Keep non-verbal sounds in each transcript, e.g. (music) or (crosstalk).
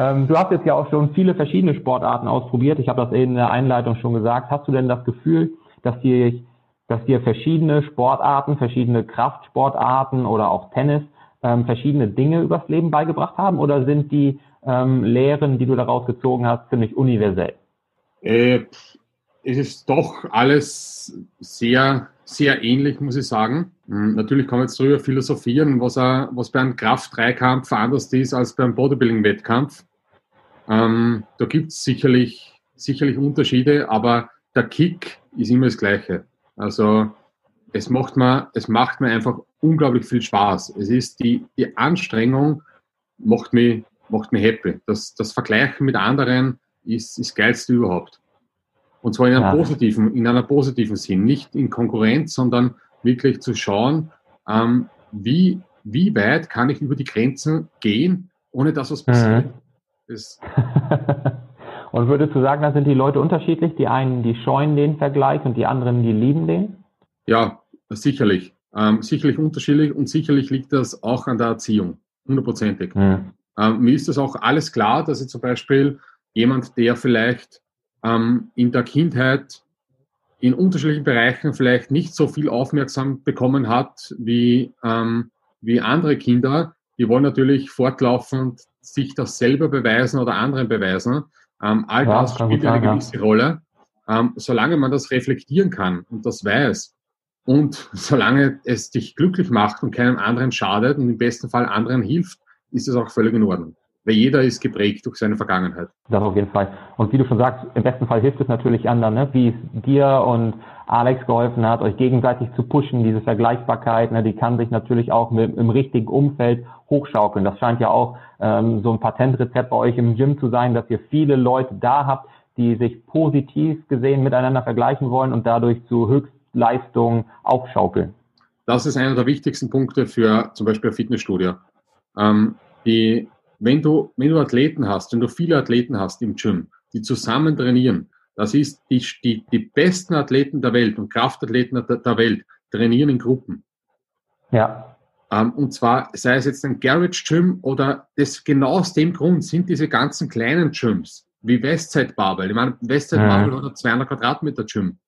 Ähm, du hast jetzt ja auch schon viele verschiedene Sportarten ausprobiert. Ich habe das in der Einleitung schon gesagt. Hast du denn das Gefühl, dass dir, dass dir verschiedene Sportarten, verschiedene Kraftsportarten oder auch Tennis ähm, verschiedene Dinge übers Leben beigebracht haben? Oder sind die ähm, Lehren, die du daraus gezogen hast, ziemlich universell? Äh, es ist doch alles sehr, sehr ähnlich, muss ich sagen. Hm, natürlich kann man jetzt darüber philosophieren, was, er, was bei einem Kraft-3-Kampf anders ist als beim Bodybuilding-Wettkampf. Ähm, da gibt es sicherlich, sicherlich Unterschiede, aber der Kick ist immer das Gleiche. Also es macht mir, es macht mir einfach unglaublich viel Spaß. Es ist die, die Anstrengung macht mich, macht mich happy. Das, das Vergleichen mit anderen ist das Geilste überhaupt. Und zwar in einem ja. positiven, in einer positiven Sinn. Nicht in Konkurrenz, sondern wirklich zu schauen, ähm, wie, wie weit kann ich über die Grenzen gehen, ohne dass was passiert. Mhm. (laughs) und würdest du sagen, da sind die Leute unterschiedlich? Die einen, die scheuen den Vergleich und die anderen, die lieben den? Ja, sicherlich. Ähm, sicherlich unterschiedlich und sicherlich liegt das auch an der Erziehung. Hundertprozentig. Mhm. Ähm, mir ist das auch alles klar, dass ich zum Beispiel jemand, der vielleicht ähm, in der Kindheit in unterschiedlichen Bereichen vielleicht nicht so viel aufmerksam bekommen hat wie, ähm, wie andere Kinder, die wollen natürlich fortlaufend sich das selber beweisen oder anderen beweisen. Ähm, all ja, das spielt eine gewisse ja. Rolle. Ähm, solange man das reflektieren kann und das weiß und solange es dich glücklich macht und keinem anderen schadet und im besten Fall anderen hilft, ist es auch völlig in Ordnung weil jeder ist geprägt durch seine Vergangenheit. Das auf jeden Fall. Und wie du schon sagst, im besten Fall hilft es natürlich anderen, ne? wie es dir und Alex geholfen hat, euch gegenseitig zu pushen, diese Vergleichbarkeit, ne? die kann sich natürlich auch mit, im richtigen Umfeld hochschaukeln. Das scheint ja auch ähm, so ein Patentrezept bei euch im Gym zu sein, dass ihr viele Leute da habt, die sich positiv gesehen miteinander vergleichen wollen und dadurch zu Höchstleistungen aufschaukeln. Das ist einer der wichtigsten Punkte für zum Beispiel ein Fitnessstudio. Ähm, die wenn du, wenn du Athleten hast, wenn du viele Athleten hast im Gym, die zusammen trainieren, das ist die, die, die besten Athleten der Welt und Kraftathleten der, der Welt trainieren in Gruppen. Ja. Ähm, und zwar, sei es jetzt ein Garage Gym oder das genau aus dem Grund sind diese ganzen kleinen Gyms, wie Westside Barbell. Ich meine, Westside Barbell hat ein 200 Quadratmeter Gym.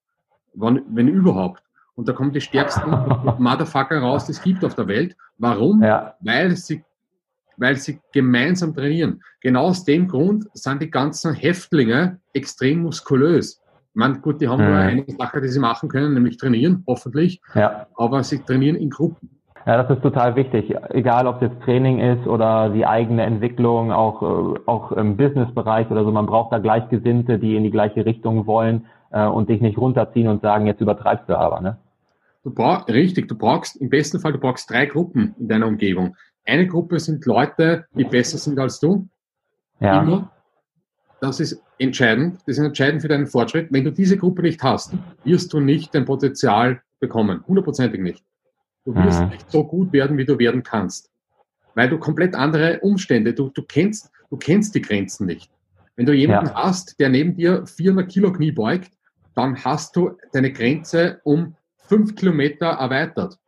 Wenn, wenn überhaupt. Und da kommen die stärksten (laughs) Motherfucker raus, die es gibt auf der Welt. Warum? Ja. Weil sie weil sie gemeinsam trainieren. Genau aus dem Grund sind die ganzen Häftlinge extrem muskulös. Ich meine, gut, die haben mhm. nur eine Sache, die sie machen können, nämlich trainieren, hoffentlich. Ja. Aber sie trainieren in Gruppen. Ja, das ist total wichtig. Egal, ob es jetzt Training ist oder die eigene Entwicklung, auch, äh, auch im Businessbereich oder so. Man braucht da Gleichgesinnte, die in die gleiche Richtung wollen äh, und dich nicht runterziehen und sagen, jetzt übertreibst du aber, ne? Du brauchst, richtig, du brauchst, im besten Fall, du brauchst drei Gruppen in deiner Umgebung. Eine Gruppe sind Leute, die besser sind als du. Ja. Immer. Das ist entscheidend. Das ist entscheidend für deinen Fortschritt. Wenn du diese Gruppe nicht hast, wirst du nicht dein Potenzial bekommen. Hundertprozentig nicht. Du wirst mhm. nicht so gut werden, wie du werden kannst. Weil du komplett andere Umstände, du, du kennst, du kennst die Grenzen nicht. Wenn du jemanden ja. hast, der neben dir 400 Kilo Knie beugt, dann hast du deine Grenze um fünf Kilometer erweitert.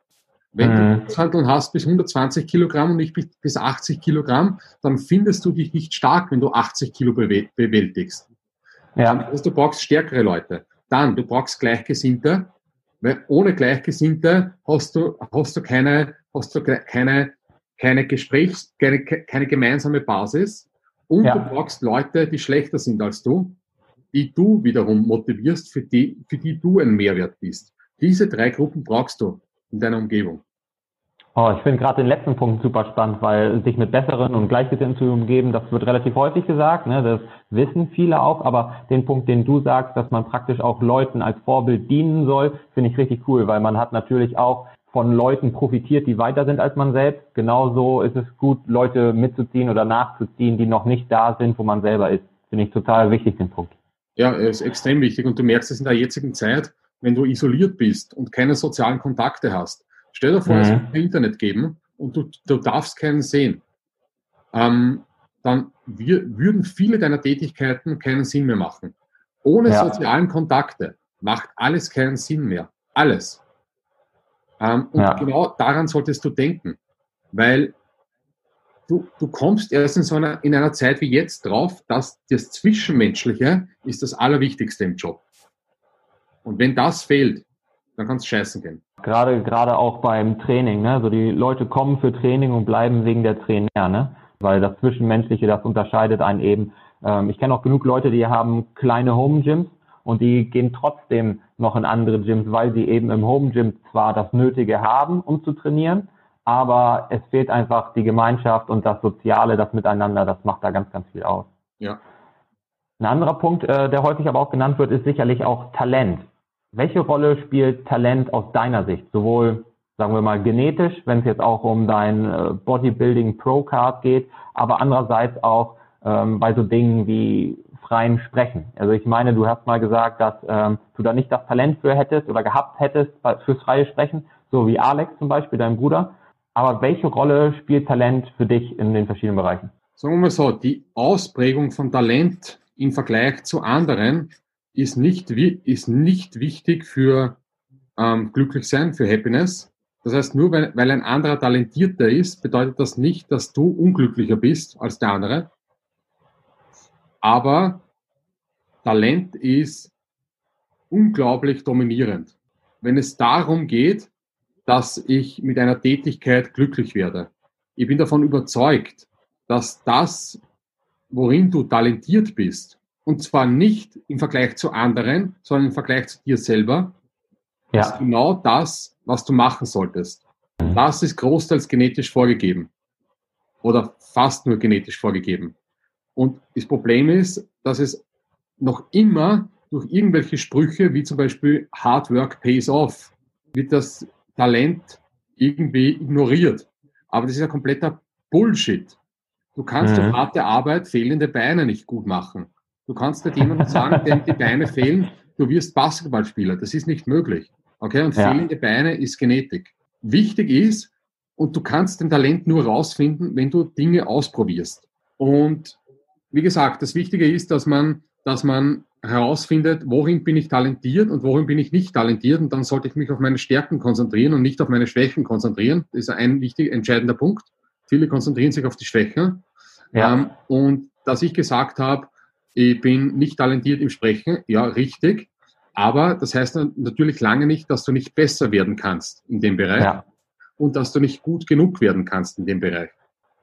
Wenn mhm. du Handeln hast bis 120 Kilogramm und nicht bis 80 Kilogramm, dann findest du dich nicht stark, wenn du 80 Kilo bewältigst. Ja. Also du brauchst stärkere Leute. Dann, du brauchst Gleichgesinnte, weil ohne Gleichgesinnte hast du, hast du keine, hast du keine, keine Gesprächs, keine, keine gemeinsame Basis. Und ja. du brauchst Leute, die schlechter sind als du, die du wiederum motivierst, für die, für die du ein Mehrwert bist. Diese drei Gruppen brauchst du in deiner Umgebung? Oh, ich finde gerade den letzten Punkt super spannend, weil sich mit besseren und Gleichgesinnten zu umgeben, das wird relativ häufig gesagt, ne? das wissen viele auch, aber den Punkt, den du sagst, dass man praktisch auch Leuten als Vorbild dienen soll, finde ich richtig cool, weil man hat natürlich auch von Leuten profitiert, die weiter sind als man selbst. Genauso ist es gut, Leute mitzuziehen oder nachzuziehen, die noch nicht da sind, wo man selber ist. Finde ich total wichtig, den Punkt. Ja, ist extrem wichtig und du merkst es in der jetzigen Zeit, wenn du isoliert bist und keine sozialen Kontakte hast. Stell dir vor, mhm. es wird Internet geben und du, du darfst keinen sehen. Ähm, dann wir, würden viele deiner Tätigkeiten keinen Sinn mehr machen. Ohne ja. sozialen Kontakte macht alles keinen Sinn mehr. Alles. Ähm, und ja. genau daran solltest du denken. Weil du, du kommst erst in so einer, in einer Zeit wie jetzt drauf, dass das Zwischenmenschliche ist das Allerwichtigste im Job. Und wenn das fehlt, dann kann es scheißen gehen. Gerade, gerade auch beim Training, ne? So die Leute kommen für Training und bleiben wegen der Trainer, ne? Weil das Zwischenmenschliche, das unterscheidet einen eben. Ähm, ich kenne auch genug Leute, die haben kleine Home Gyms und die gehen trotzdem noch in andere Gyms, weil sie eben im Home Gym zwar das Nötige haben, um zu trainieren, aber es fehlt einfach die Gemeinschaft und das Soziale, das Miteinander, das macht da ganz, ganz viel aus. Ja. Ein anderer Punkt, äh, der häufig aber auch genannt wird, ist sicherlich auch Talent. Welche Rolle spielt Talent aus deiner Sicht? Sowohl, sagen wir mal, genetisch, wenn es jetzt auch um dein äh, Bodybuilding Pro Card geht, aber andererseits auch ähm, bei so Dingen wie freien Sprechen. Also ich meine, du hast mal gesagt, dass ähm, du da nicht das Talent für hättest oder gehabt hättest fürs freie Sprechen, so wie Alex zum Beispiel, dein Bruder. Aber welche Rolle spielt Talent für dich in den verschiedenen Bereichen? Sagen wir mal so, die Ausprägung von Talent im Vergleich zu anderen ist nicht, ist nicht wichtig für ähm, Glücklichsein, für Happiness. Das heißt, nur weil, weil ein anderer talentierter ist, bedeutet das nicht, dass du unglücklicher bist als der andere. Aber Talent ist unglaublich dominierend. Wenn es darum geht, dass ich mit einer Tätigkeit glücklich werde. Ich bin davon überzeugt, dass das, worin du talentiert bist, und zwar nicht im Vergleich zu anderen, sondern im Vergleich zu dir selber, ja. ist genau das, was du machen solltest. Das ist großteils genetisch vorgegeben. Oder fast nur genetisch vorgegeben. Und das Problem ist, dass es noch immer durch irgendwelche Sprüche, wie zum Beispiel Hard Work pays off, wird das Talent irgendwie ignoriert. Aber das ist ja kompletter Bullshit. Du kannst mhm. durch harte Arbeit fehlende Beine nicht gut machen. Du kannst nicht jemandem sagen, (laughs) dem die Beine fehlen, du wirst Basketballspieler. Das ist nicht möglich. Okay? Und ja. fehlende Beine ist Genetik. Wichtig ist, und du kannst den Talent nur rausfinden, wenn du Dinge ausprobierst. Und wie gesagt, das Wichtige ist, dass man, dass man herausfindet, worin bin ich talentiert und worin bin ich nicht talentiert. Und dann sollte ich mich auf meine Stärken konzentrieren und nicht auf meine Schwächen konzentrieren. Das ist ein wichtig, entscheidender Punkt. Viele konzentrieren sich auf die Schwächen. Ja. Ähm, und dass ich gesagt habe, ich bin nicht talentiert im Sprechen, ja, richtig. Aber das heißt natürlich lange nicht, dass du nicht besser werden kannst in dem Bereich ja. und dass du nicht gut genug werden kannst in dem Bereich.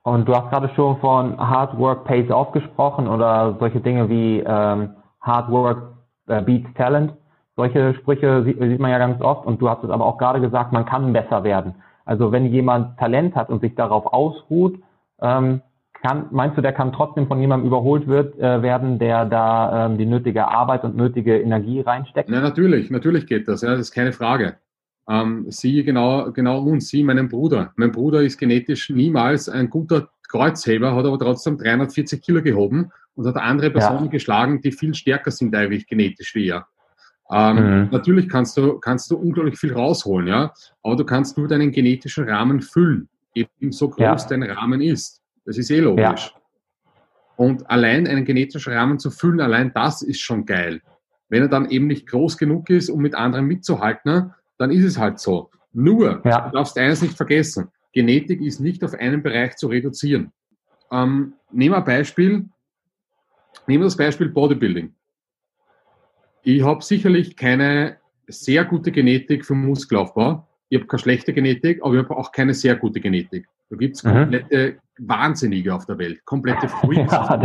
Und du hast gerade schon von Hard Work Pays Off gesprochen oder solche Dinge wie ähm, Hard Work äh, beats Talent. Solche Sprüche sieht, sieht, man ja ganz oft und du hast es aber auch gerade gesagt, man kann besser werden. Also wenn jemand Talent hat und sich darauf ausruht, ähm, kann, meinst du, der kann trotzdem von jemandem überholt wird, äh, werden, der da ähm, die nötige Arbeit und nötige Energie reinsteckt? Ja, natürlich, natürlich geht das, ja, das ist keine Frage. Ähm, sie genau, genau uns, sie, meinen Bruder. Mein Bruder ist genetisch niemals ein guter Kreuzheber, hat aber trotzdem 340 Kilo gehoben und hat andere Personen ja. geschlagen, die viel stärker sind eigentlich genetisch wie er. Ähm, mhm. Natürlich kannst du, kannst du unglaublich viel rausholen, ja, aber du kannst nur deinen genetischen Rahmen füllen, eben so groß ja. dein Rahmen ist. Das ist eh logisch. Ja. Und allein einen genetischen Rahmen zu füllen, allein das ist schon geil. Wenn er dann eben nicht groß genug ist, um mit anderen mitzuhalten, dann ist es halt so. Nur, ja. du darfst eines nicht vergessen, Genetik ist nicht auf einen Bereich zu reduzieren. Ähm, nehmen wir ein Beispiel, Nehmen wir das Beispiel Bodybuilding. Ich habe sicherlich keine sehr gute Genetik für Muskelaufbau. Ich habe keine schlechte Genetik, aber ich habe auch keine sehr gute Genetik. Da gibt es mhm. komplette mhm. Wahnsinnige auf der Welt, komplette Freaks. (laughs) ja.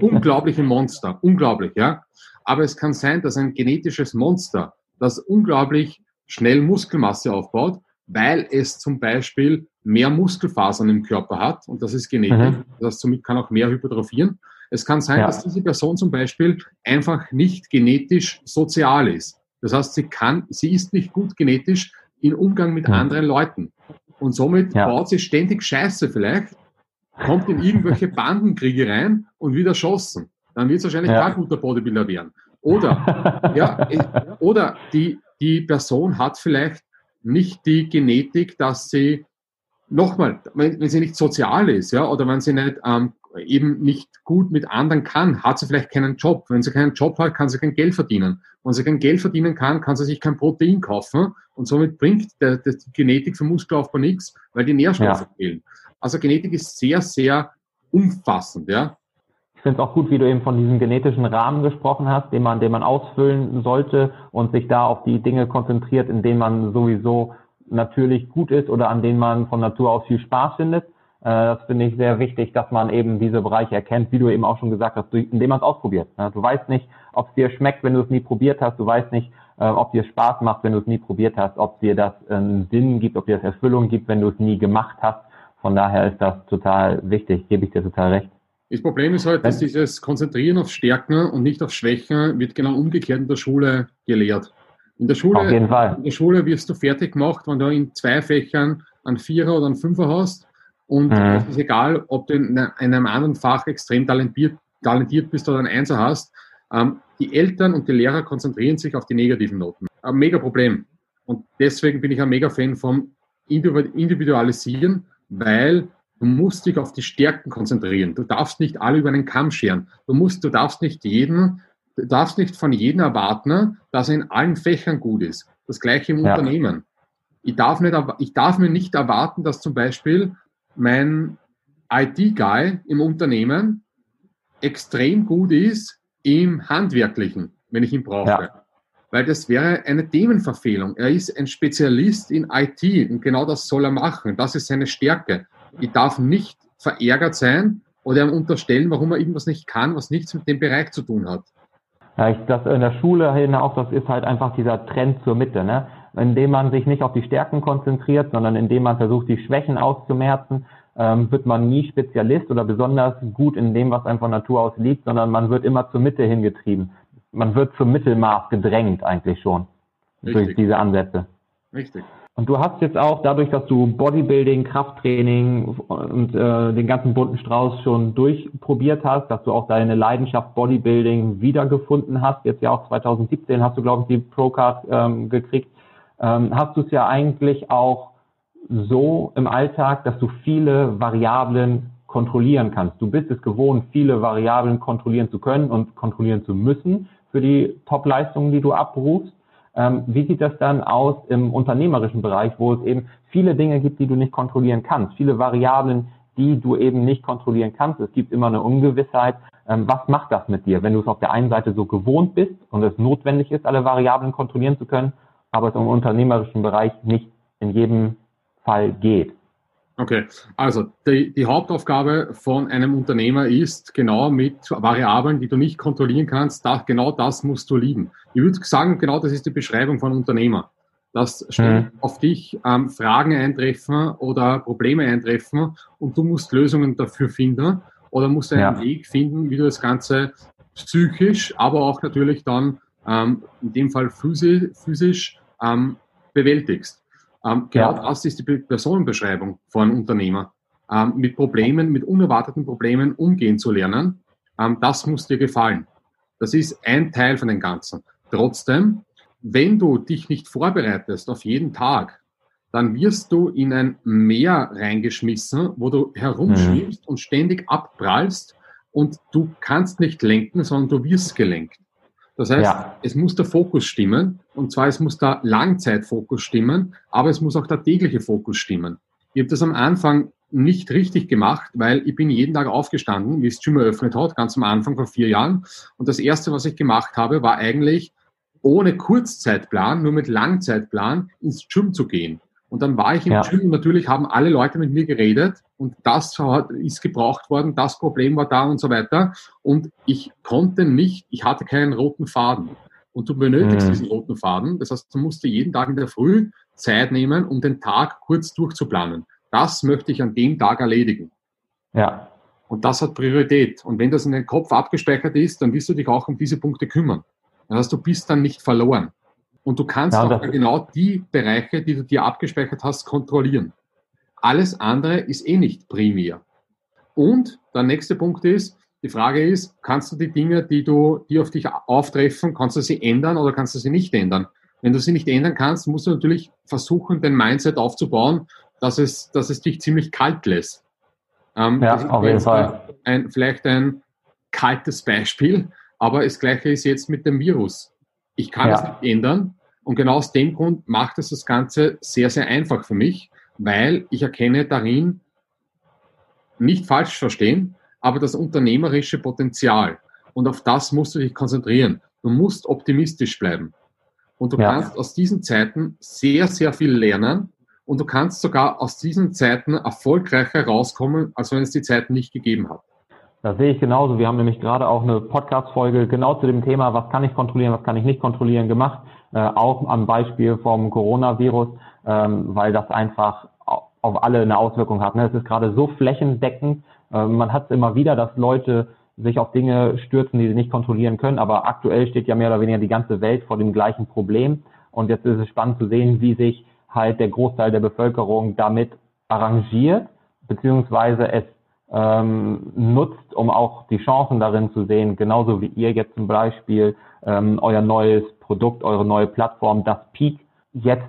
Unglaubliche Monster, unglaublich, ja. Aber es kann sein, dass ein genetisches Monster, das unglaublich schnell Muskelmasse aufbaut, weil es zum Beispiel mehr Muskelfasern im Körper hat, und das ist Genetik, mhm. das heißt, somit kann auch mehr hypertrophieren. Es kann sein, ja. dass diese Person zum Beispiel einfach nicht genetisch sozial ist. Das heißt, sie kann, sie ist nicht gut genetisch im Umgang mit mhm. anderen Leuten. Und somit ja. baut sie ständig Scheiße vielleicht, kommt in irgendwelche (laughs) Bandenkriege rein und wird erschossen. Dann wird es wahrscheinlich ja. kein guter Bodybuilder werden. Oder, ja, oder die, die Person hat vielleicht nicht die Genetik, dass sie nochmal, wenn, wenn sie nicht sozial ist, ja, oder wenn sie nicht ähm, eben nicht gut mit anderen kann, hat sie vielleicht keinen Job. Wenn sie keinen Job hat, kann sie kein Geld verdienen. Wenn sie kein Geld verdienen kann, kann sie sich kein Protein kaufen und somit bringt der, der die Genetik für Muskelaufbau nichts, weil die Nährstoffe ja. fehlen. Also Genetik ist sehr, sehr umfassend, ja. Ich finde es auch gut, wie du eben von diesem genetischen Rahmen gesprochen hast, den man, den man ausfüllen sollte und sich da auf die Dinge konzentriert, in denen man sowieso natürlich gut ist oder an denen man von Natur aus viel Spaß findet. Äh, das finde ich sehr wichtig, dass man eben diese Bereiche erkennt, wie du eben auch schon gesagt hast, indem man es ausprobiert. Du weißt nicht, ob es dir schmeckt, wenn du es nie probiert hast. Du weißt nicht, äh, ob dir Spaß macht, wenn du es nie probiert hast, ob dir das einen Sinn gibt, ob dir das Erfüllung gibt, wenn du es nie gemacht hast. Von daher ist das total wichtig, gebe ich dir total recht. Das Problem ist halt, dass dieses Konzentrieren auf Stärken und nicht auf Schwächen wird genau umgekehrt in der Schule gelehrt. In der Schule, auf jeden Fall. In der Schule wirst du fertig gemacht, wenn du in zwei Fächern einen Vierer oder einen Fünfer hast. Und mhm. es ist egal, ob du in einem anderen Fach extrem talentiert, talentiert bist oder einen Einser hast. Ähm, die Eltern und die Lehrer konzentrieren sich auf die negativen Noten. Ein mega Problem. Und deswegen bin ich ein mega Fan vom Individualisieren, weil Du musst dich auf die Stärken konzentrieren. Du darfst nicht alle über einen Kamm scheren. Du musst, du darfst nicht jeden, du darfst nicht von jedem erwarten, dass er in allen Fächern gut ist. Das gleiche im ja. Unternehmen. Ich darf, nicht, ich darf mir nicht erwarten, dass zum Beispiel mein IT-Guy im Unternehmen extrem gut ist im Handwerklichen, wenn ich ihn brauche. Ja. Weil das wäre eine Themenverfehlung. Er ist ein Spezialist in IT und genau das soll er machen. Das ist seine Stärke ich darf nicht verärgert sein oder ihm unterstellen, warum er irgendwas nicht kann, was nichts mit dem Bereich zu tun hat. Ja, ich, das in der Schule hin auch, das ist halt einfach dieser Trend zur Mitte, ne? Indem man sich nicht auf die Stärken konzentriert, sondern indem man versucht, die Schwächen auszumerzen, ähm, wird man nie Spezialist oder besonders gut in dem, was einem von Natur aus liegt, sondern man wird immer zur Mitte hingetrieben. Man wird zum Mittelmaß gedrängt eigentlich schon Richtig. durch diese Ansätze. Richtig. Und du hast jetzt auch dadurch, dass du Bodybuilding, Krafttraining und äh, den ganzen bunten Strauß schon durchprobiert hast, dass du auch deine Leidenschaft Bodybuilding wiedergefunden hast. Jetzt ja auch 2017 hast du, glaube ich, die Procard ähm, gekriegt. Ähm, hast du es ja eigentlich auch so im Alltag, dass du viele Variablen kontrollieren kannst. Du bist es gewohnt, viele Variablen kontrollieren zu können und kontrollieren zu müssen für die Top-Leistungen, die du abrufst. Ähm, wie sieht das dann aus im unternehmerischen Bereich, wo es eben viele Dinge gibt, die du nicht kontrollieren kannst, viele Variablen, die du eben nicht kontrollieren kannst. Es gibt immer eine Ungewissheit. Ähm, was macht das mit dir, wenn du es auf der einen Seite so gewohnt bist und es notwendig ist, alle Variablen kontrollieren zu können, aber es im unternehmerischen Bereich nicht in jedem Fall geht? Okay, also die, die, Hauptaufgabe von einem Unternehmer ist, genau mit Variablen, die du nicht kontrollieren kannst, da, genau das musst du lieben. Ich würde sagen, genau das ist die Beschreibung von Unternehmer. Dass mhm. auf dich ähm, Fragen eintreffen oder Probleme eintreffen und du musst Lösungen dafür finden oder musst einen ja. Weg finden, wie du das Ganze psychisch, aber auch natürlich dann ähm, in dem Fall physisch, physisch ähm, bewältigst. Ähm, genau ja. das ist die Personenbeschreibung von Unternehmer. Ähm, mit Problemen, mit unerwarteten Problemen umgehen zu lernen, ähm, das muss dir gefallen. Das ist ein Teil von dem Ganzen. Trotzdem, wenn du dich nicht vorbereitest auf jeden Tag, dann wirst du in ein Meer reingeschmissen, wo du herumschwimmst mhm. und ständig abprallst und du kannst nicht lenken, sondern du wirst gelenkt. Das heißt, ja. es muss der Fokus stimmen und zwar es muss der Langzeitfokus stimmen, aber es muss auch der tägliche Fokus stimmen. Ich habe das am Anfang nicht richtig gemacht, weil ich bin jeden Tag aufgestanden, wie es Gym eröffnet hat, ganz am Anfang vor vier Jahren. Und das erste, was ich gemacht habe, war eigentlich ohne Kurzzeitplan, nur mit Langzeitplan ins Gym zu gehen. Und dann war ich im ja. Gym und natürlich haben alle Leute mit mir geredet und das ist gebraucht worden, das Problem war da und so weiter. Und ich konnte nicht, ich hatte keinen roten Faden. Und du benötigst mhm. diesen roten Faden. Das heißt, du musst dir jeden Tag in der Früh Zeit nehmen, um den Tag kurz durchzuplanen. Das möchte ich an dem Tag erledigen. Ja. Und das hat Priorität. Und wenn das in den Kopf abgespeichert ist, dann wirst du dich auch um diese Punkte kümmern. Das heißt, du bist dann nicht verloren. Und du kannst ja, auch genau die Bereiche, die du dir abgespeichert hast, kontrollieren. Alles andere ist eh nicht primär. Und der nächste Punkt ist, die Frage ist, kannst du die Dinge, die du, die auf dich auftreffen, kannst du sie ändern oder kannst du sie nicht ändern? Wenn du sie nicht ändern kannst, musst du natürlich versuchen, dein Mindset aufzubauen, dass es, dass es dich ziemlich kalt lässt. Ähm, ja, auf jeden Fall. Ein, vielleicht ein kaltes Beispiel, aber das Gleiche ist jetzt mit dem Virus. Ich kann es nicht ändern, und genau aus dem Grund macht es das Ganze sehr, sehr einfach für mich, weil ich erkenne darin nicht falsch verstehen, aber das unternehmerische Potenzial. Und auf das musst du dich konzentrieren. Du musst optimistisch bleiben. Und du ja. kannst aus diesen Zeiten sehr, sehr viel lernen. Und du kannst sogar aus diesen Zeiten erfolgreicher rauskommen, als wenn es die Zeiten nicht gegeben hat. Das sehe ich genauso. Wir haben nämlich gerade auch eine Podcast-Folge genau zu dem Thema, was kann ich kontrollieren, was kann ich nicht kontrollieren gemacht. Äh, auch am Beispiel vom Coronavirus, ähm, weil das einfach auf alle eine Auswirkung hat. Ne? Es ist gerade so flächendeckend. Äh, man hat es immer wieder, dass Leute sich auf Dinge stürzen, die sie nicht kontrollieren können. Aber aktuell steht ja mehr oder weniger die ganze Welt vor dem gleichen Problem. Und jetzt ist es spannend zu sehen, wie sich halt der Großteil der Bevölkerung damit arrangiert, beziehungsweise es ähm, nutzt, um auch die Chancen darin zu sehen, genauso wie ihr jetzt zum Beispiel ähm, euer neues Produkt, eure neue Plattform, das Peak, jetzt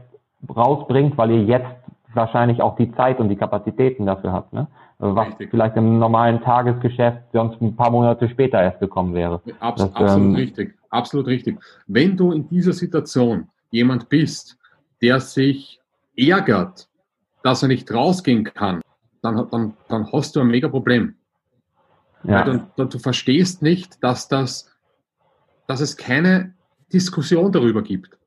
rausbringt, weil ihr jetzt wahrscheinlich auch die Zeit und die Kapazitäten dafür habt, ne? was richtig. vielleicht im normalen Tagesgeschäft sonst ein paar Monate später erst gekommen wäre. Abs das, absolut ähm, richtig, absolut richtig. Wenn du in dieser Situation jemand bist, der sich ärgert, dass er nicht rausgehen kann, dann, dann, dann hast du ein mega Problem. Ja. Weil du, du verstehst nicht, dass, das, dass es keine Diskussion darüber gibt.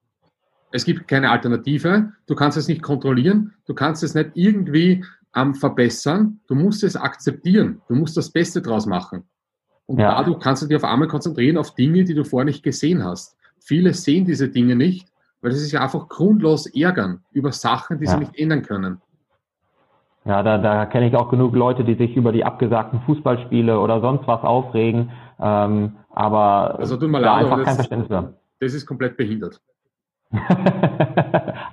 Es gibt keine Alternative. Du kannst es nicht kontrollieren. Du kannst es nicht irgendwie ähm, verbessern. Du musst es akzeptieren. Du musst das Beste draus machen. Und ja. dadurch kannst du dich auf einmal konzentrieren auf Dinge, die du vorher nicht gesehen hast. Viele sehen diese Dinge nicht, weil sie sich einfach grundlos ärgern über Sachen, die ja. sie nicht ändern können. Ja, da, da kenne ich auch genug Leute, die sich über die abgesagten Fußballspiele oder sonst was aufregen, ähm, aber also, da einfach kein Verständnis mehr. Das ist komplett behindert. (laughs)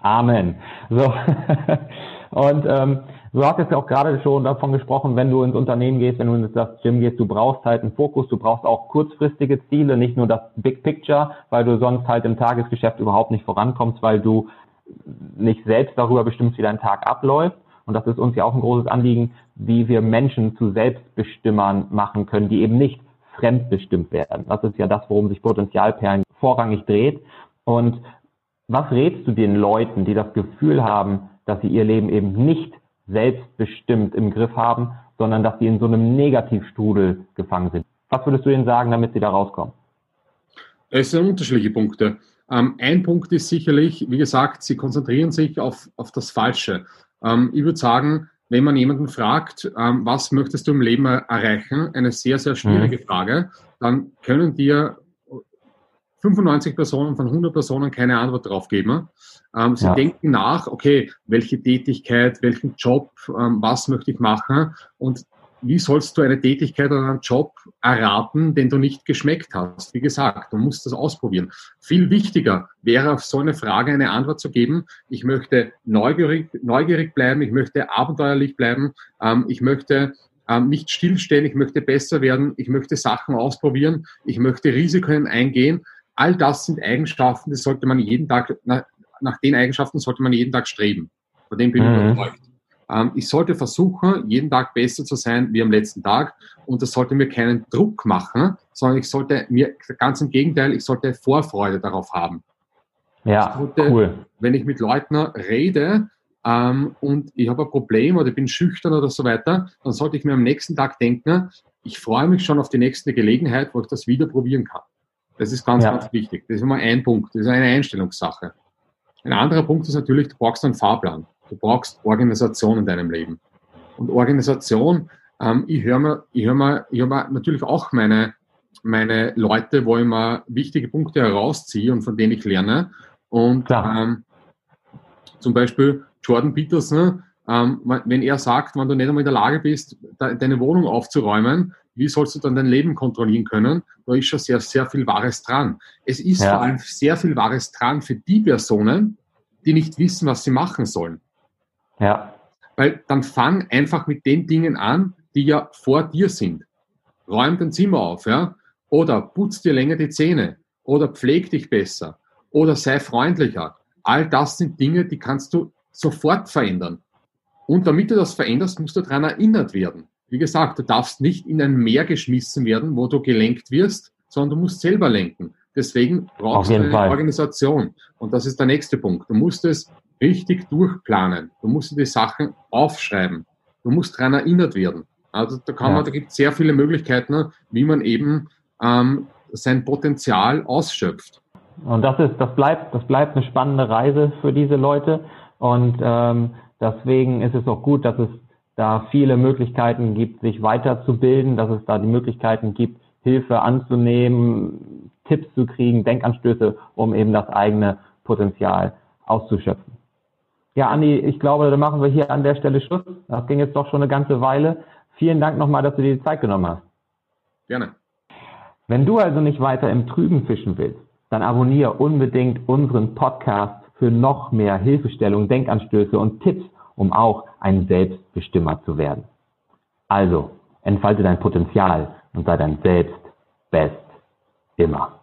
Amen. So. (laughs) Und ähm, du hast jetzt auch gerade schon davon gesprochen, wenn du ins Unternehmen gehst, wenn du ins das Gym gehst, du brauchst halt einen Fokus, du brauchst auch kurzfristige Ziele, nicht nur das Big Picture, weil du sonst halt im Tagesgeschäft überhaupt nicht vorankommst, weil du nicht selbst darüber bestimmst, wie dein Tag abläuft. Und das ist uns ja auch ein großes Anliegen, wie wir Menschen zu Selbstbestimmern machen können, die eben nicht fremdbestimmt werden. Das ist ja das, worum sich Potenzialperlen vorrangig dreht. Und was rätst du den Leuten, die das Gefühl haben, dass sie ihr Leben eben nicht selbstbestimmt im Griff haben, sondern dass sie in so einem Negativstrudel gefangen sind? Was würdest du ihnen sagen, damit sie da rauskommen? Es sind unterschiedliche Punkte. Ähm, ein Punkt ist sicherlich, wie gesagt, sie konzentrieren sich auf, auf das Falsche. Ähm, ich würde sagen, wenn man jemanden fragt, ähm, was möchtest du im Leben erreichen, eine sehr, sehr schwierige mhm. Frage, dann können dir 95 Personen von 100 Personen keine Antwort drauf geben. Ähm, sie ja. denken nach, okay, welche Tätigkeit, welchen Job, ähm, was möchte ich machen und wie sollst du eine Tätigkeit oder einen Job erraten, den du nicht geschmeckt hast? Wie gesagt, du musst das ausprobieren. Viel wichtiger wäre auf so eine Frage eine Antwort zu geben. Ich möchte neugierig, neugierig bleiben, ich möchte abenteuerlich bleiben, ähm, ich möchte ähm, nicht stillstehen, ich möchte besser werden, ich möchte Sachen ausprobieren, ich möchte Risiken eingehen. All das sind Eigenschaften, die sollte man jeden Tag, nach, nach den Eigenschaften sollte man jeden Tag streben. Von dem bin ich mhm. überzeugt. Ähm, ich sollte versuchen, jeden Tag besser zu sein wie am letzten Tag und das sollte mir keinen Druck machen, sondern ich sollte mir, ganz im Gegenteil, ich sollte Vorfreude darauf haben. Ja, sollte, cool. Wenn ich mit Leuten rede ähm, und ich habe ein Problem oder bin schüchtern oder so weiter, dann sollte ich mir am nächsten Tag denken, ich freue mich schon auf die nächste Gelegenheit, wo ich das wieder probieren kann. Das ist ganz, ja. ganz wichtig. Das ist immer ein Punkt. Das ist eine Einstellungssache. Ein anderer Punkt ist natürlich, du brauchst einen Fahrplan. Du brauchst Organisation in deinem Leben. Und Organisation, ähm, ich höre mir, ich höre mir, ich höre mir natürlich auch meine, meine Leute, wo ich mir wichtige Punkte herausziehe und von denen ich lerne. Und ähm, zum Beispiel Jordan Peterson, ähm, wenn er sagt, wenn du nicht einmal in der Lage bist, deine Wohnung aufzuräumen, wie sollst du dann dein Leben kontrollieren können? Da ist schon sehr, sehr viel Wahres dran. Es ist ja. vor allem sehr viel Wahres dran für die Personen, die nicht wissen, was sie machen sollen. Ja. Weil dann fang einfach mit den Dingen an, die ja vor dir sind. Räum dein Zimmer auf, ja? Oder putz dir länger die Zähne. Oder pfleg dich besser. Oder sei freundlicher. All das sind Dinge, die kannst du sofort verändern. Und damit du das veränderst, musst du daran erinnert werden. Wie gesagt, du darfst nicht in ein Meer geschmissen werden, wo du gelenkt wirst, sondern du musst selber lenken. Deswegen brauchst du eine Fall. Organisation. Und das ist der nächste Punkt. Du musst es richtig durchplanen. Du musst die Sachen aufschreiben. Du musst daran erinnert werden. Also da kann ja. man, da gibt es sehr viele Möglichkeiten, wie man eben ähm, sein Potenzial ausschöpft. Und das ist, das bleibt, das bleibt eine spannende Reise für diese Leute. Und ähm, deswegen ist es auch gut, dass es da viele Möglichkeiten gibt, sich weiterzubilden, dass es da die Möglichkeiten gibt, Hilfe anzunehmen, Tipps zu kriegen, Denkanstöße, um eben das eigene Potenzial auszuschöpfen. Ja, Andi, ich glaube, dann machen wir hier an der Stelle Schluss. Das ging jetzt doch schon eine ganze Weile. Vielen Dank nochmal, dass du dir die Zeit genommen hast. Gerne. Wenn du also nicht weiter im Trüben fischen willst, dann abonniere unbedingt unseren Podcast für noch mehr Hilfestellung, Denkanstöße und Tipps, um auch ein Selbstbestimmer zu werden. Also, entfalte dein Potenzial und sei dein Selbst best immer.